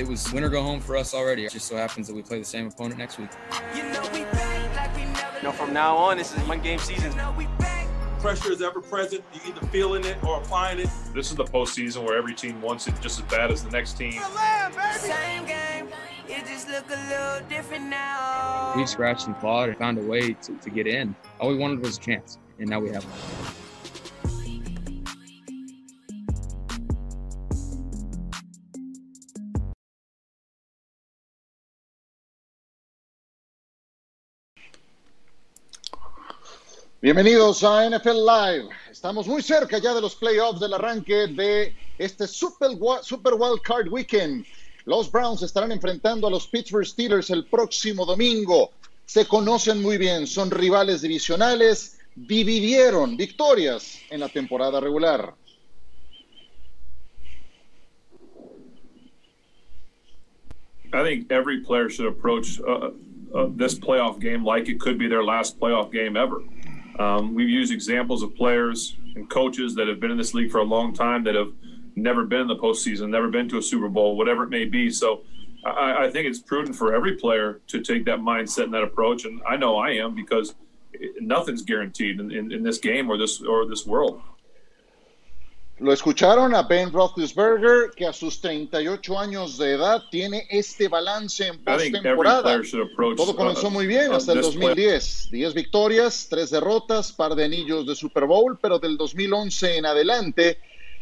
it was win or go home for us already. It just so happens that we play the same opponent next week. You know, we like we never you know from now on, this is one game season. Pressure is ever present. You either feeling it or applying it. This is the postseason where every team wants it just as bad as the next team. Same game. It just look a little different now. We scratched and clawed and found a way to, to get in. All we wanted was a chance, and now we have one. Bienvenidos a NFL Live. Estamos muy cerca ya de los playoffs del arranque de este Super, Super Wild Card Weekend. Los Browns estarán enfrentando a los Pittsburgh Steelers el próximo domingo. Se conocen muy bien, son rivales divisionales, dividieron victorias en la temporada regular. I think every player should approach uh, uh, this playoff game like it could be their last playoff game ever. Um, we've used examples of players and coaches that have been in this league for a long time that have never been in the postseason, never been to a Super Bowl, whatever it may be. So I, I think it's prudent for every player to take that mindset and that approach. And I know I am because nothing's guaranteed in, in, in this game or this or this world. Lo escucharon a Ben Roethlisberger, que a sus 38 años de edad tiene este balance en postemporada. Todo comenzó uh, muy bien hasta el 2010. 10 victorias, 3 derrotas, par de anillos de Super Bowl, pero del 2011 en adelante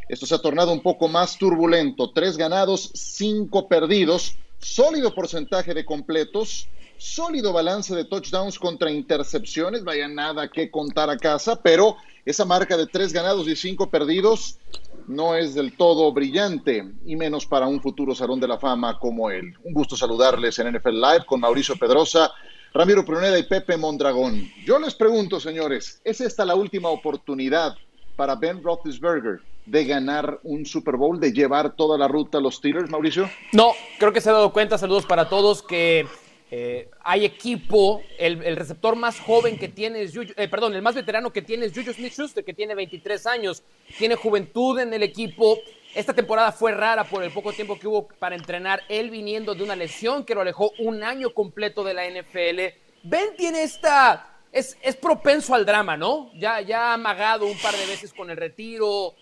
esto se ha tornado un poco más turbulento. 3 ganados, 5 perdidos, sólido porcentaje de completos, sólido balance de touchdowns contra intercepciones, vaya nada que contar a casa, pero esa marca de tres ganados y cinco perdidos no es del todo brillante, y menos para un futuro Salón de la Fama como él. Un gusto saludarles en NFL Live con Mauricio Pedrosa, Ramiro Pruneda y Pepe Mondragón. Yo les pregunto, señores, ¿es esta la última oportunidad para Ben Roethlisberger de ganar un Super Bowl, de llevar toda la ruta a los Steelers, Mauricio? No, creo que se ha dado cuenta, saludos para todos, que eh, hay equipo, el, receptor más joven que tiene es eh, perdón, el más veterano que tiene es Smith-Schuster, que tiene 23 años, tiene juventud en el equipo. Esta temporada fue rara por el poco tiempo que hubo para entrenar, él viniendo de una lesión que lo alejó un año completo de la NFL. Ben tiene esta, es, es propenso al drama, ¿no? Ya, ya ha amagado un par de veces con el retiro,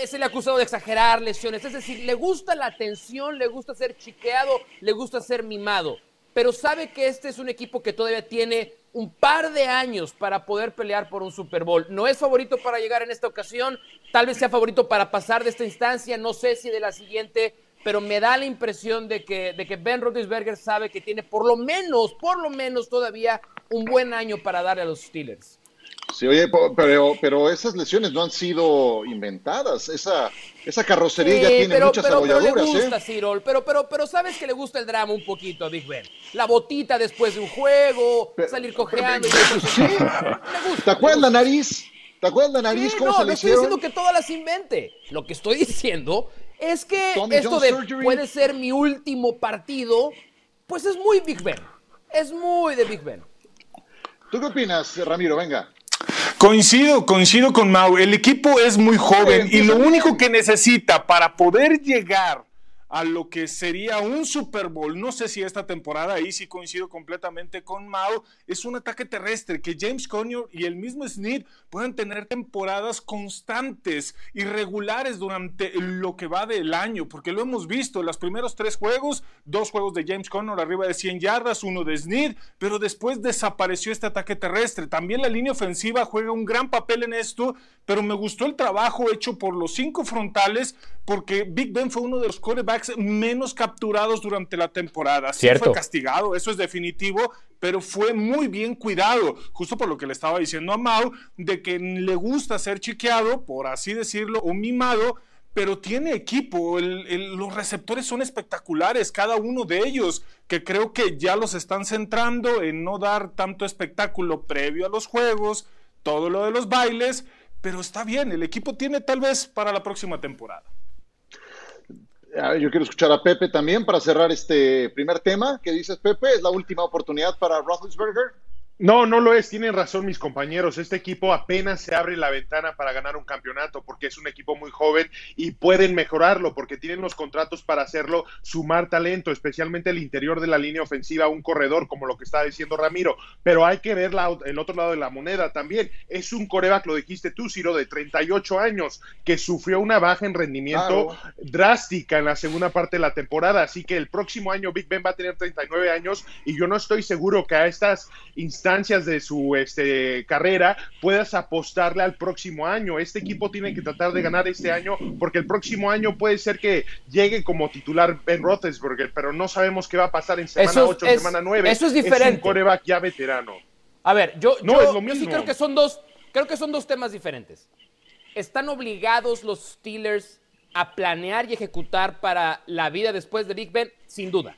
eh, se le ha acusado de exagerar lesiones, es decir, le gusta la atención, le gusta ser chiqueado, le gusta ser mimado pero sabe que este es un equipo que todavía tiene un par de años para poder pelear por un Super Bowl. No es favorito para llegar en esta ocasión, tal vez sea favorito para pasar de esta instancia, no sé si de la siguiente, pero me da la impresión de que, de que Ben Roethlisberger sabe que tiene por lo menos, por lo menos todavía un buen año para darle a los Steelers. Sí, oye, pero, pero esas lesiones no han sido inventadas. Esa, esa carrocería ya tiene muchas pero, pero le gusta, ¿eh? Cyril, pero, pero, pero sabes que le gusta el drama un poquito a Big Ben. La botita después de un juego, salir cojeando. sí. ¿Te acuerdas la nariz? ¿Te acuerdas la nariz? ¿Cómo no, se no estoy diciendo que todas las invente. Lo que estoy diciendo es que esto de puede ser mi último partido, pues es muy Big Ben. Es muy de Big Ben. ¿Tú qué opinas, Ramiro? Venga. Coincido, coincido con Mau. El equipo es muy joven y lo único que necesita para poder llegar a lo que sería un Super Bowl. No sé si esta temporada, ahí sí coincido completamente con Mao, es un ataque terrestre, que James Conner y el mismo Snead puedan tener temporadas constantes y regulares durante lo que va del año, porque lo hemos visto, los primeros tres juegos, dos juegos de James Conner arriba de 100 yardas, uno de Snead, pero después desapareció este ataque terrestre. También la línea ofensiva juega un gran papel en esto, pero me gustó el trabajo hecho por los cinco frontales, porque Big Ben fue uno de los quarterbacks menos capturados durante la temporada. Sí fue castigado, eso es definitivo, pero fue muy bien cuidado, justo por lo que le estaba diciendo a Mau, de que le gusta ser chiqueado, por así decirlo, o mimado, pero tiene equipo, los receptores son espectaculares, cada uno de ellos, que creo que ya los están centrando en no dar tanto espectáculo previo a los juegos, todo lo de los bailes, pero está bien, el equipo tiene tal vez para la próxima temporada. Yo quiero escuchar a Pepe también para cerrar este primer tema. ¿Qué dices, Pepe? ¿Es la última oportunidad para Roethlisberger? No, no lo es. Tienen razón mis compañeros. Este equipo apenas se abre la ventana para ganar un campeonato porque es un equipo muy joven y pueden mejorarlo porque tienen los contratos para hacerlo, sumar talento, especialmente el interior de la línea ofensiva, un corredor, como lo que está diciendo Ramiro. Pero hay que ver el otro lado de la moneda también. Es un coreback, lo dijiste tú, Ciro, de 38 años, que sufrió una baja en rendimiento drástica en la segunda parte de la temporada. Así que el próximo año Big Ben va a tener 39 años y yo no estoy seguro que a estas instancias de su este, carrera puedas apostarle al próximo año. Este equipo tiene que tratar de ganar este año porque el próximo año puede ser que llegue como titular Ben Roethlisberger, pero no sabemos qué va a pasar en semana 8, semana 9. Eso es diferente. Es un coreback ya veterano. A ver, yo, yo, sí creo que son dos, creo que son dos temas diferentes. ¿Están obligados los Steelers a planear y ejecutar para la vida después de Big Ben? Sin duda.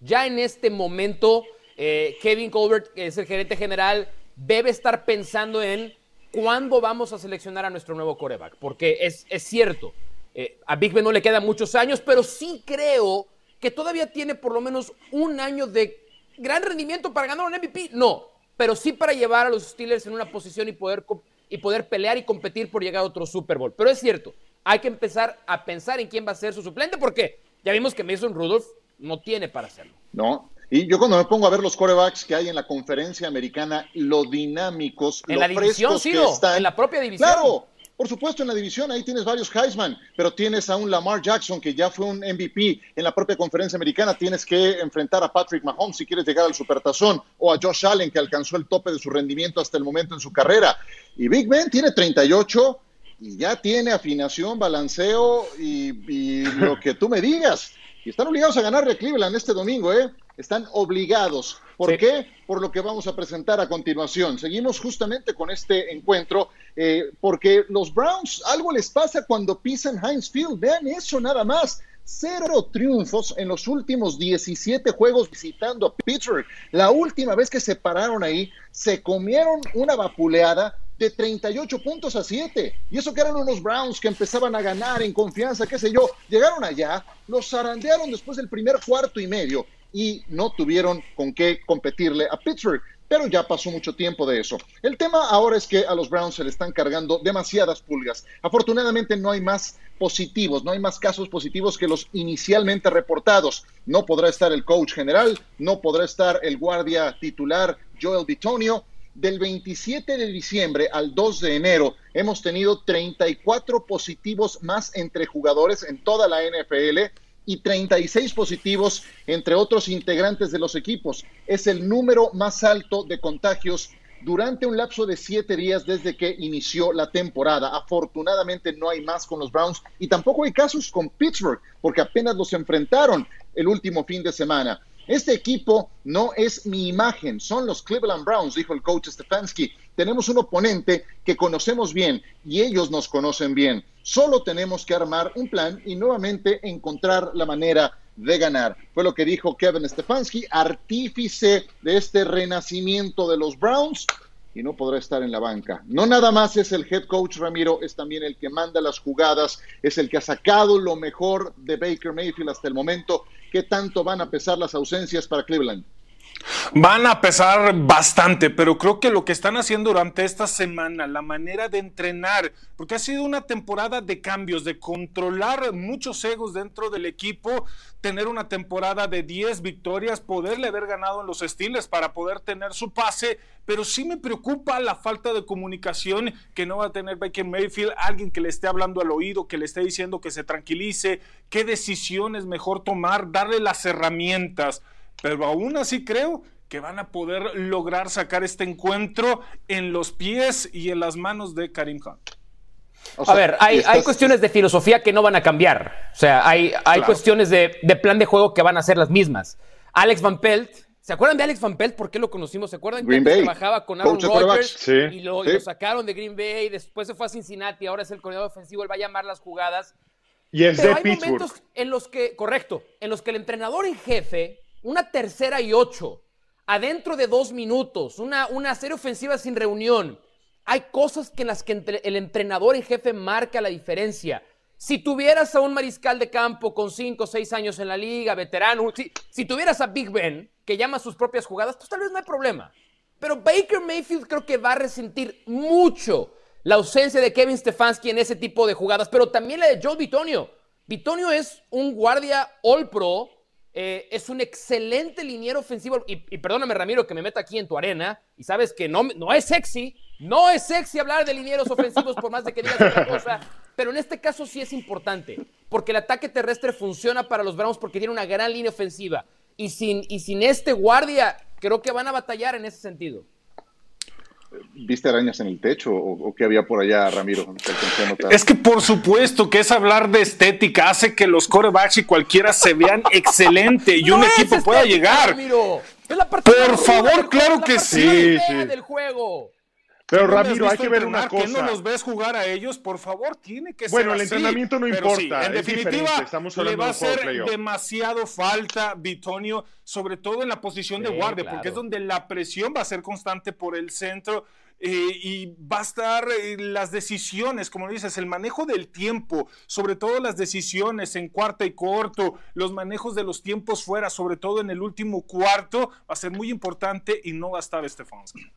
Ya en este momento eh, Kevin Colbert, que es el gerente general, debe estar pensando en cuándo vamos a seleccionar a nuestro nuevo coreback, porque es, es cierto, eh, a Big Ben no le quedan muchos años, pero sí creo que todavía tiene por lo menos un año de gran rendimiento para ganar un MVP. No, pero sí para llevar a los Steelers en una posición y poder, y poder pelear y competir por llegar a otro Super Bowl. Pero es cierto, hay que empezar a pensar en quién va a ser su suplente, porque ya vimos que Mason Rudolph no tiene para hacerlo. No, y yo cuando me pongo a ver los corebacks que hay en la conferencia americana, lo dinámicos, en lo la división, sí, que están. En la propia división. Claro, por supuesto, en la división ahí tienes varios Heisman, pero tienes a un Lamar Jackson que ya fue un MVP en la propia conferencia americana. Tienes que enfrentar a Patrick Mahomes si quieres llegar al supertazón, o a Josh Allen que alcanzó el tope de su rendimiento hasta el momento en su carrera. Y Big Ben tiene 38 y ya tiene afinación, balanceo y, y lo que tú me digas. Y están obligados a ganarle a Cleveland este domingo, ¿eh? Están obligados. ¿Por qué? Por lo que vamos a presentar a continuación. Seguimos justamente con este encuentro, eh, porque los Browns algo les pasa cuando pisan Heinz Field. Vean eso nada más. Cero triunfos en los últimos 17 juegos visitando a Pittsburgh. La última vez que se pararon ahí, se comieron una vapuleada de 38 puntos a 7. Y eso que eran unos Browns que empezaban a ganar en confianza, qué sé yo. Llegaron allá, los zarandearon después del primer cuarto y medio y no tuvieron con qué competirle a Pittsburgh. Pero ya pasó mucho tiempo de eso. El tema ahora es que a los Browns se le están cargando demasiadas pulgas. Afortunadamente no hay más positivos, no hay más casos positivos que los inicialmente reportados. No podrá estar el coach general, no podrá estar el guardia titular Joel Bitonio, del 27 de diciembre al 2 de enero hemos tenido 34 positivos más entre jugadores en toda la NFL y 36 positivos entre otros integrantes de los equipos. Es el número más alto de contagios durante un lapso de siete días desde que inició la temporada. Afortunadamente no hay más con los Browns y tampoco hay casos con Pittsburgh porque apenas los enfrentaron el último fin de semana. Este equipo no es mi imagen, son los Cleveland Browns, dijo el coach Stefanski. Tenemos un oponente que conocemos bien y ellos nos conocen bien. Solo tenemos que armar un plan y nuevamente encontrar la manera de ganar. Fue lo que dijo Kevin Stefanski, artífice de este renacimiento de los Browns y no podrá estar en la banca. No nada más es el head coach Ramiro, es también el que manda las jugadas, es el que ha sacado lo mejor de Baker Mayfield hasta el momento. ¿Qué tanto van a pesar las ausencias para Cleveland? Van a pesar bastante, pero creo que lo que están haciendo durante esta semana, la manera de entrenar, porque ha sido una temporada de cambios, de controlar muchos egos dentro del equipo, tener una temporada de 10 victorias, poderle haber ganado en los Steelers para poder tener su pase, pero sí me preocupa la falta de comunicación que no va a tener Baker Mayfield, alguien que le esté hablando al oído, que le esté diciendo que se tranquilice, qué decisiones mejor tomar, darle las herramientas pero aún así creo que van a poder lograr sacar este encuentro en los pies y en las manos de Karim Hunt. a ver, hay, cuestiones de filosofía que no van a cambiar. O sea, hay, hay cuestiones de, plan de juego que van a ser las mismas. Alex Van Pelt, ¿se acuerdan de Alex Van Pelt? ¿Por qué lo conocimos? ¿Se acuerdan que trabajaba con Aaron Rodgers y, lo, sacaron de Green Bay? Después se fue a Cincinnati, ahora es el coordinador ofensivo, él va a llamar las jugadas. Y es Pero hay momentos en los que, correcto, en los que el entrenador en jefe una tercera y ocho, adentro de dos minutos, una, una serie ofensiva sin reunión. Hay cosas que en las que el entrenador en jefe marca la diferencia. Si tuvieras a un mariscal de campo con cinco o seis años en la liga, veterano, si, tuvieras a Big Ben, que llama sus propias jugadas, pues tal vez no hay problema. Pero Baker Mayfield creo que va a resentir mucho la ausencia de Kevin Stefanski en ese tipo de jugadas, pero también la de Joe Bitonio. Bitonio es un guardia all pro, eh, es un excelente liniero ofensivo. Y, perdóname, Ramiro, que me meta aquí en tu arena. Y sabes que no, no es sexy, no es sexy hablar de linieros ofensivos por más de que digas otra cosa. Pero en este caso sí es importante, porque el ataque terrestre funciona para los Browns porque tiene una gran línea ofensiva. Y sin, y sin este guardia, creo que van a batallar en ese sentido. ¿Viste arañas en el techo o, qué había por allá, Ramiro? Es que por supuesto que es hablar de estética, hace que los corebacks y cualquiera se vean excelente y un equipo pueda llegar. Ramiro. por favor, claro que sí. del juego. Pero Ramiro, hay que ver una cosa. ¿Que no los ves jugar a ellos? Por favor, tiene que ser Bueno, el entrenamiento no importa. en definitiva, Estamos le va a hacer demasiado falta Bitonio, sobre todo en la posición de guardia, porque es donde la presión va a ser constante por el centro. Eh, y va a estar eh, las decisiones, como dices, el manejo del tiempo, sobre todo las decisiones en cuarta y corto, los manejos de los tiempos fuera, sobre todo en el último cuarto, va a ser muy importante y no va a estar Stefanski.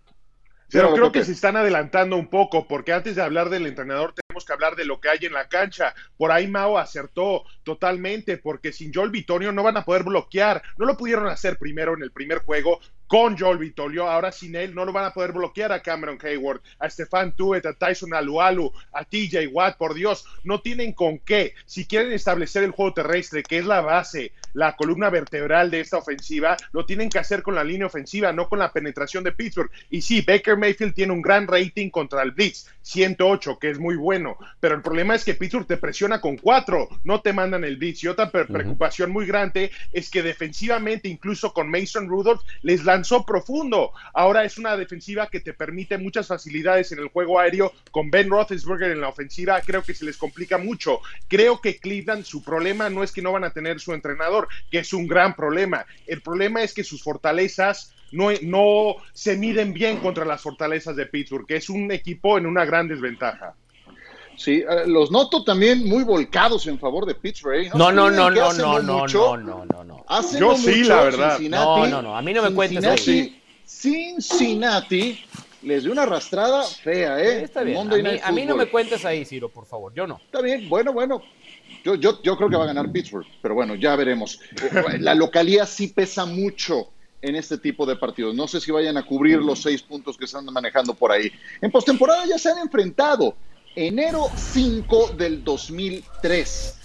Pero creo que se están adelantando un poco, porque antes de hablar del entrenador tenemos que hablar de lo que hay en la cancha. Por ahí Mao acertó totalmente, porque sin Joel Vitorio no van a poder bloquear. No lo pudieron hacer primero en el primer juego, con Joel Vitolio. Ahora sin él no lo van a poder bloquear a Cameron Hayward, a Stefan Tuet, a Tyson Alualu, a TJ Watt. Por Dios, no tienen con qué. Si quieren establecer el juego terrestre, que es la base, la columna vertebral de esta ofensiva, lo tienen que hacer con la línea ofensiva, no con la penetración de Pittsburgh. Y sí, Baker Mayfield tiene un gran rating contra el Blitz, 108, que es muy bueno. Pero el problema es que Pittsburgh te presiona con cuatro, no te mandan el Blitz. Y otra preocupación muy grande es que defensivamente, incluso con Mason Rudolph, les da lanzó profundo. Ahora es una defensiva que te permite muchas facilidades en el juego aéreo. Con Ben Roethlisberger en la ofensiva, creo que se les complica mucho. Creo que Cleveland, su problema no es que no van a tener su entrenador, que es un gran problema. El problema es que sus fortalezas no, no se miden bien contra las fortalezas de Pittsburgh, que es un equipo en una gran desventaja. Sí, eh, los noto también muy volcados en favor de Pittsburgh. No, no, no, no, no, no, no, no, no, no. Yo sí, la verdad. No, no, no, a mí no me cuentes así. Cincinnati les dio una arrastrada fea, ¿eh? Está bien. A mí, no me cuentes ahí, Ciro, por favor. Yo no. Está bien, bueno, bueno. Yo, yo, yo creo que va a ganar Pittsburgh, pero bueno, ya veremos. Eh, la localidad sí pesa mucho en este tipo de partidos. No sé si vayan a cubrir los seis puntos que están manejando por ahí. En postemporada ya se han enfrentado enero 5 del 2003.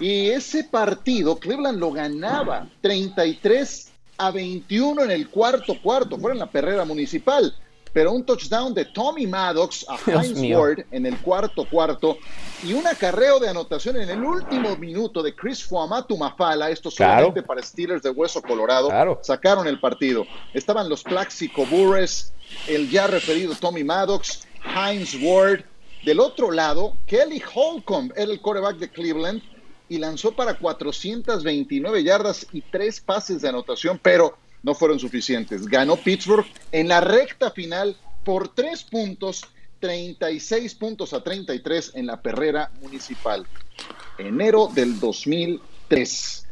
Y ese partido Cleveland lo ganaba 33 a 21 en el cuarto cuarto, fue en la perrera municipal. Pero un touchdown de Tommy Maddox a Heinz Ward en el cuarto cuarto y un acarreo de anotación en el último minuto de Chris Fuamatu Mafala, esto solamente para Steelers de Hueso Colorado, sacaron el partido. Estaban los Plaxico Burres, el ya referido Tommy Maddox, Heinz Ward, del otro lado, Kelly Holcomb era el coreback de Cleveland y lanzó para 429 yardas y tres pases de anotación, pero no fueron suficientes. Ganó Pittsburgh en la recta final por tres puntos, 36 puntos a 33 en la perrera municipal. Enero del 2003.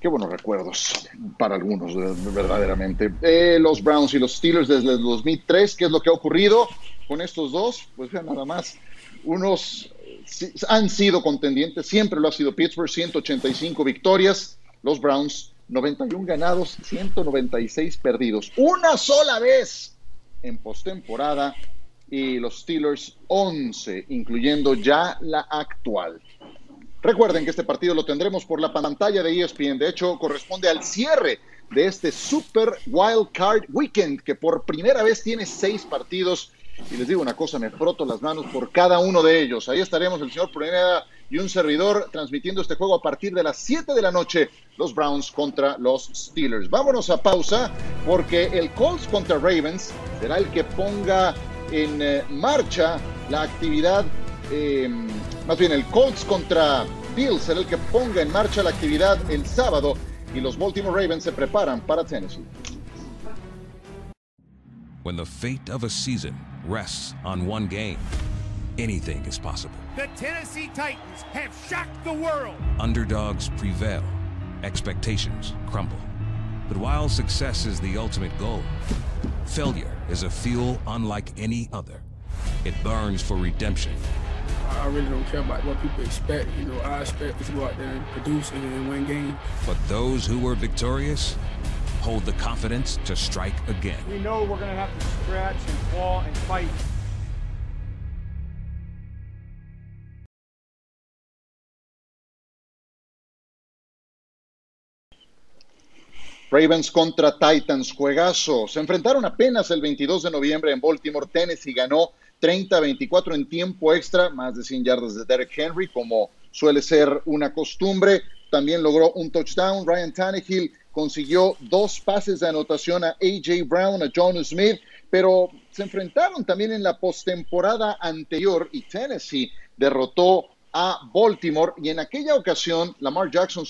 Qué buenos recuerdos para algunos, verdaderamente. Eh, los Browns y los Steelers desde el 2003, ¿qué es lo que ha ocurrido? con estos dos, pues vean nada más, unos han sido contendientes, siempre lo ha sido Pittsburgh, 185 victorias, los Browns 91 ganados, 196 perdidos, una sola vez en postemporada y los Steelers 11, incluyendo ya la actual. Recuerden que este partido lo tendremos por la pantalla de ESPN, de hecho corresponde al cierre de este Super Wild Card Weekend que por primera vez tiene seis partidos y les digo una cosa, me froto las manos por cada uno de ellos. Ahí estaremos el señor Pruneda y un servidor transmitiendo este juego a partir de las 7 de la noche, los Browns contra los Steelers. Vámonos a pausa porque el Colts contra Ravens será el que ponga en eh, marcha la actividad, em, más bien el Colts contra Bills será el que ponga en marcha la actividad el sábado y los Baltimore Ravens se preparan para Tennessee. When the fate of a season rests on one game, anything is possible. The Tennessee Titans have shocked the world. Underdogs prevail, expectations crumble. But while success is the ultimate goal, Failure is a fuel unlike any other. It burns for redemption. I really don't care about what people expect. You know, I expect to go out there and produce and win games. But those who were victorious hold the confidence to strike again. We know we're going to have to scratch and claw and fight Ravens contra Titans, juegazo. Se enfrentaron apenas el 22 de noviembre en Baltimore, Tennessee ganó 30-24 en tiempo extra, más de 100 yardas de Derek Henry, como suele ser una costumbre. También logró un touchdown. Ryan Tannehill consiguió dos pases de anotación a AJ Brown, a John Smith, pero se enfrentaron también en la postemporada anterior y Tennessee derrotó a Baltimore y en aquella ocasión Lamar Jackson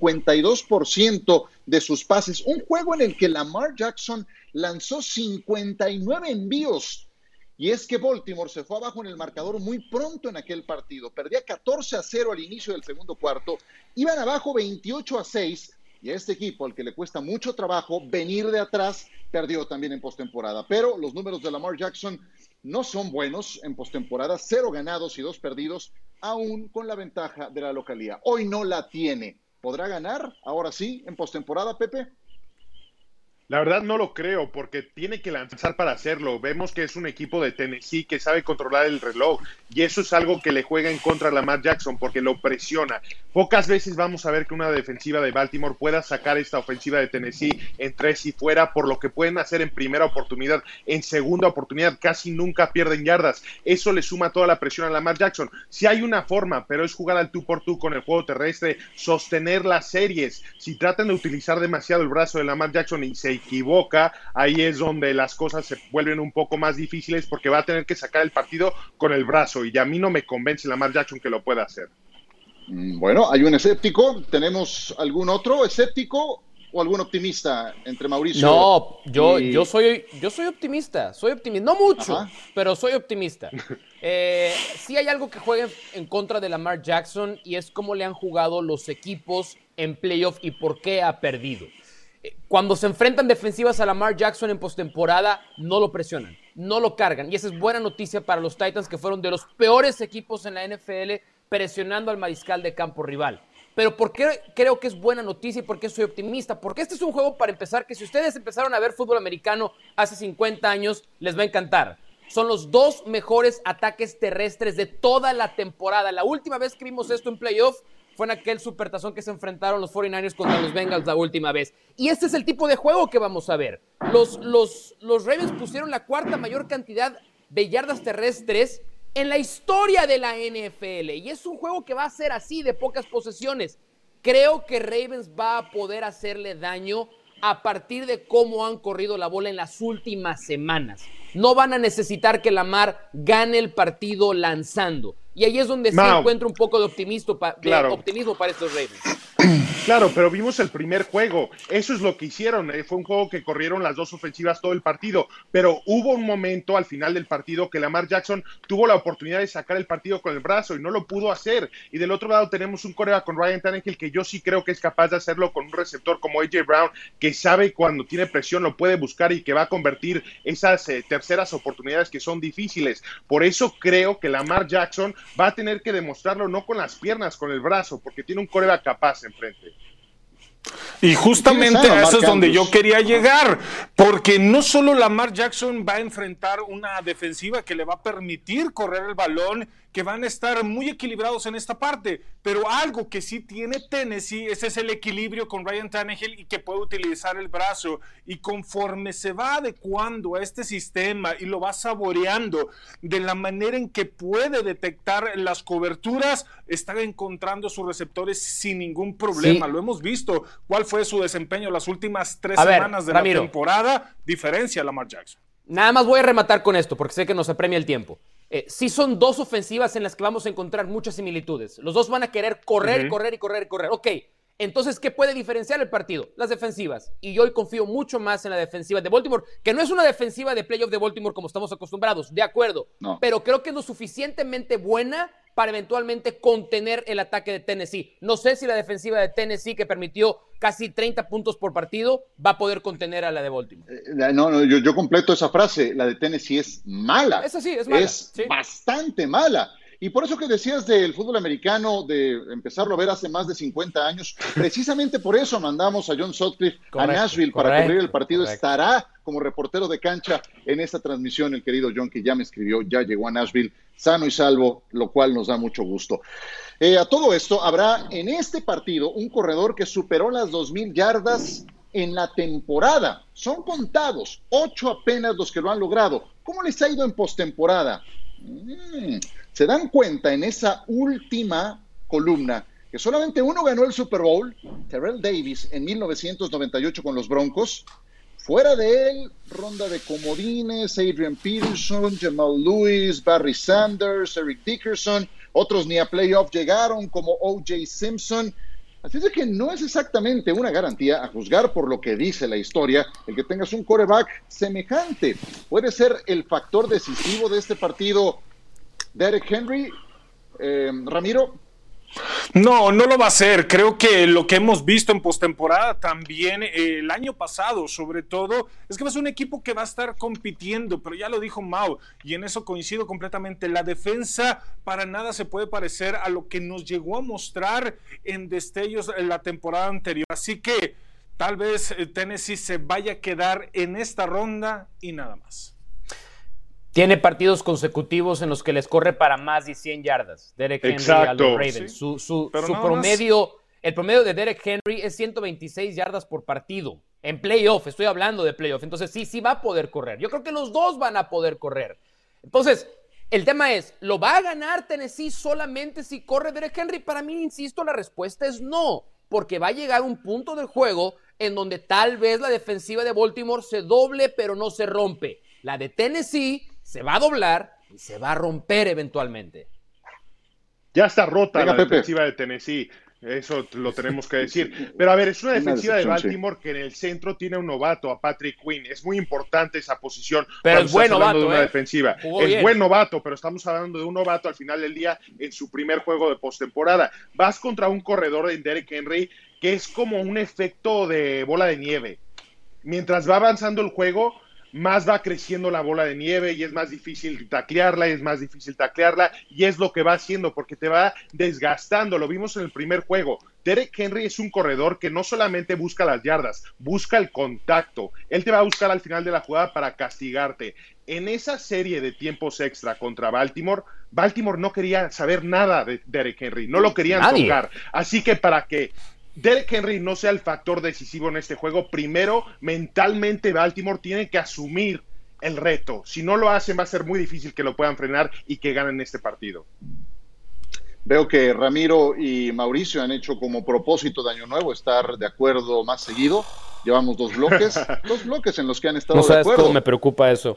52% de sus pases. Un juego en el que Lamar Jackson lanzó 59 envíos. Y es que Baltimore se fue abajo en el marcador muy pronto en aquel partido. Perdía 14 a 0 al inicio del segundo cuarto. Iban abajo 28 a 6. Y a este equipo, al que le cuesta mucho trabajo venir de atrás, perdió también en postemporada. Pero los números de Lamar Jackson no son buenos en postemporada. Cero ganados y dos perdidos, aún con la ventaja de la localidad. Hoy no la tiene. ¿Podrá ganar ahora sí en postemporada, Pepe? La verdad no lo creo porque tiene que lanzar para hacerlo. Vemos que es un equipo de Tennessee que sabe controlar el reloj y eso es algo que le juega en contra a Lamar Jackson porque lo presiona. Pocas veces vamos a ver que una defensiva de Baltimore pueda sacar esta ofensiva de Tennessee en tres y fuera por lo que pueden hacer en primera oportunidad. En segunda oportunidad casi nunca pierden yardas. Eso le suma toda la presión a Lamar Jackson. Si hay una forma, pero es jugar al tú por tú con el juego terrestre, sostener las series. Si tratan de utilizar demasiado el brazo de Lamar Jackson y se equivoca, ahí es donde las cosas se vuelven un poco más difíciles porque va a tener que sacar el partido con el brazo y a mí no me convence Lamar Jackson que lo pueda hacer. Mm, bueno, hay un escéptico, ¿tenemos algún otro escéptico o algún optimista entre Mauricio? No, yo, yo, soy, yo soy optimista, soy optimista, no mucho, pero soy optimista. Eh, sí hay algo que juega en contra de Lamar Jackson y es cómo le han jugado los equipos en playoff y por qué ha perdido. Cuando se enfrentan defensivas a Lamar Jackson en postemporada, no lo presionan, no lo cargan. Y esa es buena noticia para los Titans, que fueron de los peores equipos en la NFL presionando al mariscal de campo rival. Pero ¿por qué creo que es buena noticia y por qué soy optimista? Porque este es un juego, para empezar, que si ustedes empezaron a ver fútbol americano hace 50 años, les va a encantar. Son los dos mejores ataques terrestres de toda la temporada. La última vez que vimos esto en playoff fue en aquel supertazón que se enfrentaron los 49ers contra los Bengals la última vez. Y este es el tipo de juego que vamos a ver. Los, los, los Ravens pusieron la cuarta mayor cantidad de yardas terrestres en la historia de la NFL. Y es un juego que va a ser así, de pocas posesiones. Creo que Ravens va a poder hacerle daño a partir de cómo han corrido la bola en las últimas semanas. No van a necesitar que Lamar gane el partido lanzando. Y ahí es donde se encuentra un poco de, optimismo, optimismo para estos Ravens. Claro, pero vimos el primer juego. Eso es lo que hicieron. Eh, fue un juego que corrieron las dos ofensivas todo el partido. Pero hubo un momento al final del partido que Lamar Jackson tuvo la oportunidad de sacar el partido con el brazo y no lo pudo hacer. Y del otro lado tenemos un corea con Ryan Tannehill que yo sí creo que es capaz de hacerlo con un receptor como AJ Brown, que sabe cuando tiene presión lo puede buscar y que va a convertir esas eh, terceras oportunidades que son difíciles. Por eso creo que Lamar Jackson va a tener que demostrarlo no con las piernas, con el brazo, porque tiene un coreback capaz enfrente. Y justamente a eso es donde yo quería llegar, porque no solo Lamar Jackson va a enfrentar una defensiva que le va a permitir correr el balón que van a estar muy equilibrados en esta parte, pero algo que sí tiene Tennessee, ese es el equilibrio con Ryan Tannehill y que puede utilizar el brazo y conforme se va adecuando a este sistema y lo va saboreando de la manera en que puede detectar las coberturas, está encontrando sus receptores sin ningún problema. Lo hemos visto. ¿Cuál fue su desempeño las últimas tres semanas de la temporada? Diferencia a Lamar Jackson. Nada más voy a rematar con esto porque sé que nos apremia el tiempo. Eh, sí son dos ofensivas en las que vamos a encontrar muchas similitudes. Los dos van a querer correr, correr y correr y correr. Ok, entonces, ¿qué puede diferenciar el partido? Las defensivas. Y yo hoy confío mucho más en la defensiva de Baltimore, que no es una defensiva de playoff de Baltimore como estamos acostumbrados, de acuerdo. Pero creo que es lo suficientemente buena para eventualmente contener el ataque de Tennessee. No sé si la defensiva de Tennessee que permitió casi 30 puntos por partido, va a poder contener a la de Baltimore. Eh, no, no, yo, completo esa frase. La de Tennessee es mala. Esa sí, es mala. Es bastante mala. Y por eso que decías del fútbol americano, de empezarlo a ver hace más de 50 años, precisamente por eso mandamos a John Sutcliffe a Nashville para cubrir el partido. Estará como reportero de cancha en esta transmisión el querido John, que ya me escribió, ya llegó a Nashville sano y salvo, lo cual nos da mucho gusto. Eh, a todo esto, habrá en este partido un corredor que superó las 2.000 yardas en la temporada. Son contados, ocho apenas los que lo han logrado. ¿Cómo les ha ido en postemporada? Mm, se dan cuenta en esa última columna que solamente uno ganó el Super Bowl, Terrell Davis, en 1998 con los Broncos. Fuera de él, ronda de comodines, Adrian Peterson, Jamal Lewis, Barry Sanders, Eric Dickerson. Otros ni a playoff llegaron, como O.J. Simpson. Así es que no es exactamente una garantía, a juzgar por lo que dice la historia, el que tengas un coreback semejante. Puede ser el factor decisivo de este partido Derek Henry, eh, Ramiro. No, no lo va a hacer. Creo que lo que hemos visto en postemporada también eh, el año pasado, sobre todo, es que va a ser un equipo que va a estar compitiendo, pero ya lo dijo Mau, y en eso coincido completamente. La defensa para nada se puede parecer a lo que nos llegó a mostrar en destellos en la temporada anterior. Así que tal vez eh, Tennessee se vaya a quedar en esta ronda y nada más. Tiene partidos consecutivos en los que les corre para más de 100 yardas. Derek Henry a los Ravens. Su, promedio, el promedio de Derek Henry es 126 yardas por partido. En playoff, estoy hablando de playoff. Entonces, sí, sí va a poder correr. Yo creo que los dos van a poder correr. Entonces, el tema es, ¿lo va a ganar Tennessee solamente si corre Derek Henry? Para mí, insisto, la respuesta es no, porque va a llegar un punto del juego en donde tal vez la defensiva de Baltimore se doble, pero no se rompe. La de Tennessee se va a doblar y se va a romper eventualmente. Ya está rota la defensiva de Tennessee. Eso lo tenemos que decir. Pero a ver, es una defensiva de Baltimore que en el centro tiene un novato, a Patrick Quinn. Es muy importante esa posición. Pero es buen novato. De una ¿eh? defensiva. es buen novato, pero estamos hablando de un novato al final del día en su primer juego de postemporada. Vas contra un corredor de Derek Henry que es como un efecto de bola de nieve. Mientras va avanzando el juego, más va creciendo la bola de nieve y es más difícil taclearla, es más difícil taclearla y es lo que va haciendo porque te va desgastando. Lo vimos en el primer juego. Derek Henry es un corredor que no solamente busca las yardas, busca el contacto. Él te va a buscar al final de la jugada para castigarte. En esa serie de tiempos extra contra Baltimore, Baltimore no quería saber nada de Derek Henry, no lo querían tocar. Así que para que Derek Henry no sea el factor decisivo en este juego, primero mentalmente Baltimore tiene que asumir el reto. Si no lo hacen va a ser muy difícil que lo puedan frenar y que ganen este partido. Veo que Ramiro y Mauricio han hecho como propósito de Año Nuevo estar de acuerdo más seguido. Llevamos dos bloques, dos bloques en los que han estado no sabes de acuerdo. Cómo me preocupa eso.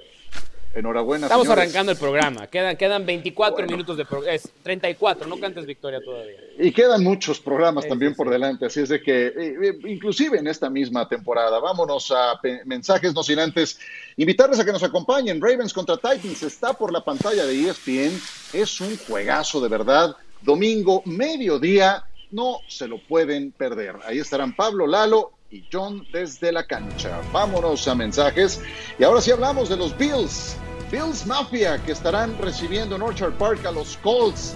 Enhorabuena. Estamos arrancando el programa. Quedan, quedan 24 minutos de programa. Es 34, no cantes victoria todavía. Y quedan muchos programas también por delante. Así es de que, eh, eh, inclusive en esta misma temporada, vámonos a mensajes, no sin antes invitarles a que nos acompañen. Ravens contra Titans está por la pantalla de ESPN. Es un juegazo de verdad. Domingo, mediodía. No se lo pueden perder. Ahí estarán Pablo Lalo y John desde la cancha. Vámonos a mensajes. Y ahora sí hablamos de los Bills. Bills Mafia que estarán recibiendo en Orchard Park a los Colts.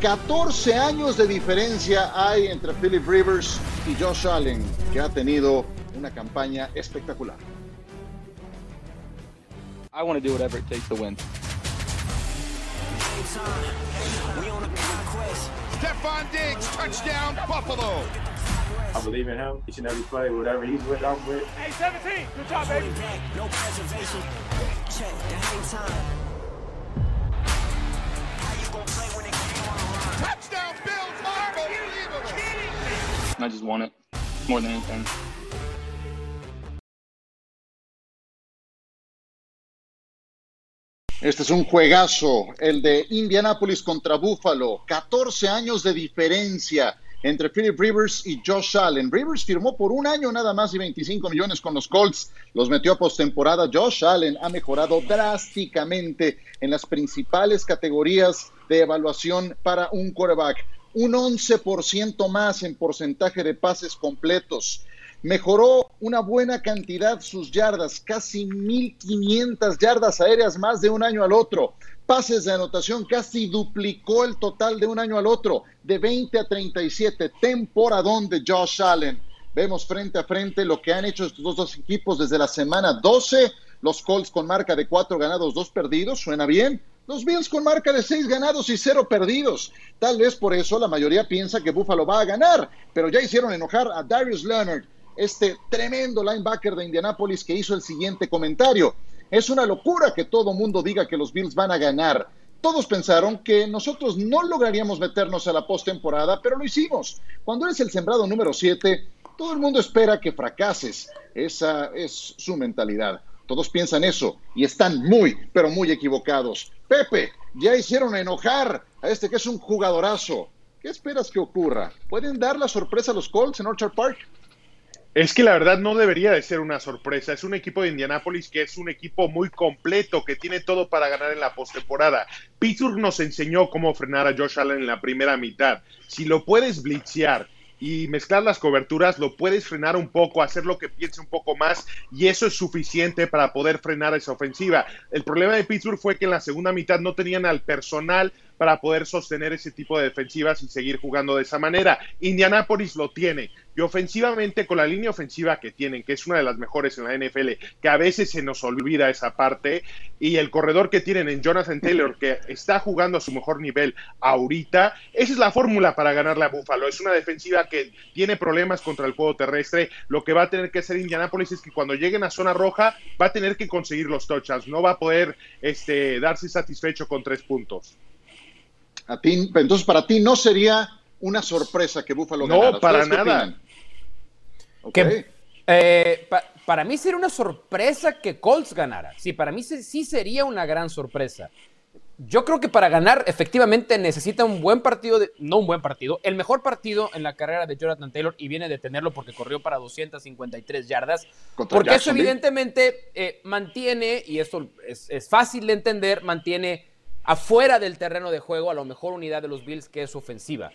14 años de diferencia hay entre Philip Rivers y Josh Allen, que ha tenido una campaña espectacular. I want to do whatever it takes to win. Stephon Diggs, touchdown Buffalo. I believe in him each and every play. Whatever he's with, I'm with. Hey, 17. Good job, baby. No preservation. Check the hang time. Touchdown, Bills. Unbelievable. I just want it more than anything. Este es un juegazo, el de Indianapolis contra Buffalo. 14 años de diferencia entre Philip Rivers y Josh Allen. Rivers firmó por un año nada más y 25 millones con los Colts, los metió a postemporada. Josh Allen ha mejorado drásticamente en las principales categorías de evaluación para un quarterback. un 11% más en porcentaje de pases completos. Mejoró una buena cantidad sus yardas, casi 1.500 yardas aéreas más de un año al otro. Pases de anotación casi duplicó el total de un año al otro, de 20 a 37, temporadón de Josh Allen. Vemos frente a frente lo que han hecho estos dos equipos desde la semana 12. Los Colts con marca de 4 ganados, 2 perdidos, suena bien. Los Bills con marca de 6 ganados y 0 perdidos. Tal vez por eso la mayoría piensa que Buffalo va a ganar, pero ya hicieron enojar a Darius Leonard, este tremendo linebacker de Indianápolis que hizo el siguiente comentario. Es una locura que todo mundo diga que los Bills van a ganar. Todos pensaron que nosotros no lograríamos meternos a la postemporada, pero lo hicimos. Cuando eres el sembrado número 7, todo el mundo espera que fracases. Esa es su mentalidad. Todos piensan eso y están muy, pero muy equivocados. Pepe, ya hicieron enojar a este que es un jugadorazo. ¿Qué esperas que ocurra? ¿Pueden dar la sorpresa a los Colts en Orchard Park? Es que la verdad no debería de ser una sorpresa. Es un equipo de Indianápolis que es un equipo muy completo, que tiene todo para ganar en la postemporada. Pittsburgh nos enseñó cómo frenar a Josh Allen en la primera mitad. Si lo puedes blitzear, y mezclar las coberturas, lo puedes frenar un poco, hacer lo que piense un poco más y eso es suficiente para poder frenar esa ofensiva. El problema de Pittsburgh fue que en la segunda mitad no tenían al personal para poder sostener ese tipo de defensivas y seguir jugando de esa manera. Indianapolis lo tiene. Y ofensivamente, con la línea ofensiva que tienen, que es una de las mejores en la NFL, que a veces se nos olvida esa parte, y el corredor que tienen en Jonathan Taylor, que está jugando a su mejor nivel ahorita, esa es la fórmula para ganarle a Buffalo. Es una defensiva que tiene problemas contra el juego terrestre. Lo que va a tener que hacer Indianapolis es que cuando lleguen a zona roja, va a tener que conseguir los touchdowns. No va a poder este, darse satisfecho con tres puntos. A ti, entonces, para ti no sería una sorpresa que Buffalo ganara. No, para nada. Eh, para mí sería una sorpresa que Colts ganara. Sí, para mí sí sería una gran sorpresa. Yo creo que para ganar efectivamente necesita un buen partido, de, no un buen partido, el mejor partido en la carrera de Jonathan Taylor y viene de tenerlo porque corrió para 253 yardas. porque eso evidentemente eh, mantiene, y esto es, es fácil de entender, mantiene afuera del terreno de juego a lo mejor unidad de los Bills que es ofensiva.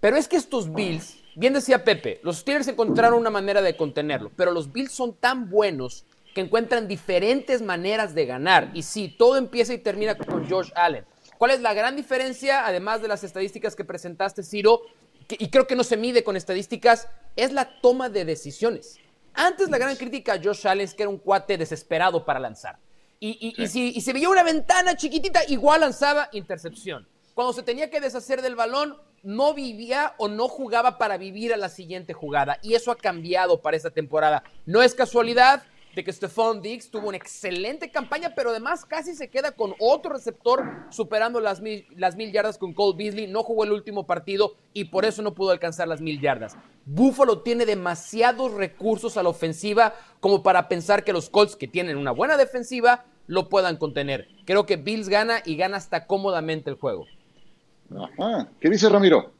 Pero es que estos Bills, bien decía Pepe, los Steelers encontraron una manera de contenerlo, pero los Bills son tan buenos que encuentran diferentes maneras de ganar. Y sí, todo empieza y termina con Josh Allen. ¿Cuál es la gran diferencia, además de las estadísticas que presentaste, Ciro? y creo que no se mide con estadísticas, es la toma de decisiones. Antes la gran crítica a Josh Allen es que era un cuate desesperado para lanzar. Y, si, y se veía una ventana chiquitita, igual lanzaba intercepción. Cuando se tenía que deshacer del balón, no vivía o no jugaba para vivir a la siguiente jugada. Y eso ha cambiado para esta temporada. No es casualidad de que Stephon Diggs tuvo una excelente campaña, pero además casi se queda con otro receptor superando las mil, yardas con Cole Beasley. No jugó el último partido y por eso no pudo alcanzar las mil yardas. Buffalo tiene demasiados recursos a la ofensiva como para pensar que los Colts, que tienen una buena defensiva, lo puedan contener. Creo que Bills gana y gana hasta cómodamente el juego. ¿Qué dice Ramiro?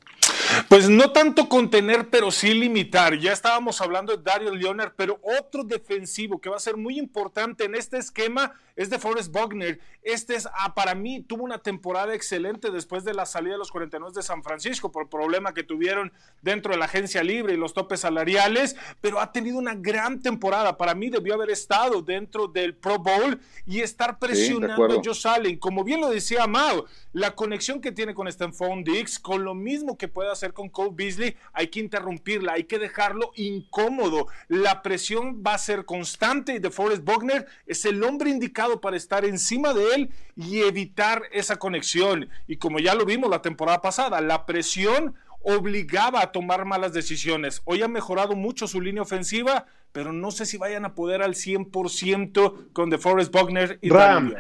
Pues no tanto contener, pero sí limitar. Ya estábamos hablando de Dario Leonard, pero otro defensivo que va a ser muy importante en este esquema es de Forrest Buckner. Este es, ah, para mí, tuvo una temporada excelente después de la salida de los 49 de San Francisco por el problema que tuvieron dentro de la agencia libre y los topes salariales, pero ha tenido una gran temporada. Para mí debió haber estado dentro del Pro Bowl y estar presionando a Josh Allen. Como bien lo decía Mao, la conexión que tiene con Stanford Dix, con lo mismo que puede hacer con Cole Beasley, hay que interrumpirla, hay que dejarlo incómodo. La presión va a ser constante y de Forrest Buckner es el hombre indicado para estar encima de él y evitar esa conexión. Y como ya lo vimos la temporada pasada, la presión obligaba a tomar malas decisiones. Hoy ha mejorado mucho su línea ofensiva, pero no sé si vayan a poder al 100% con DeForest Buckner y Ram.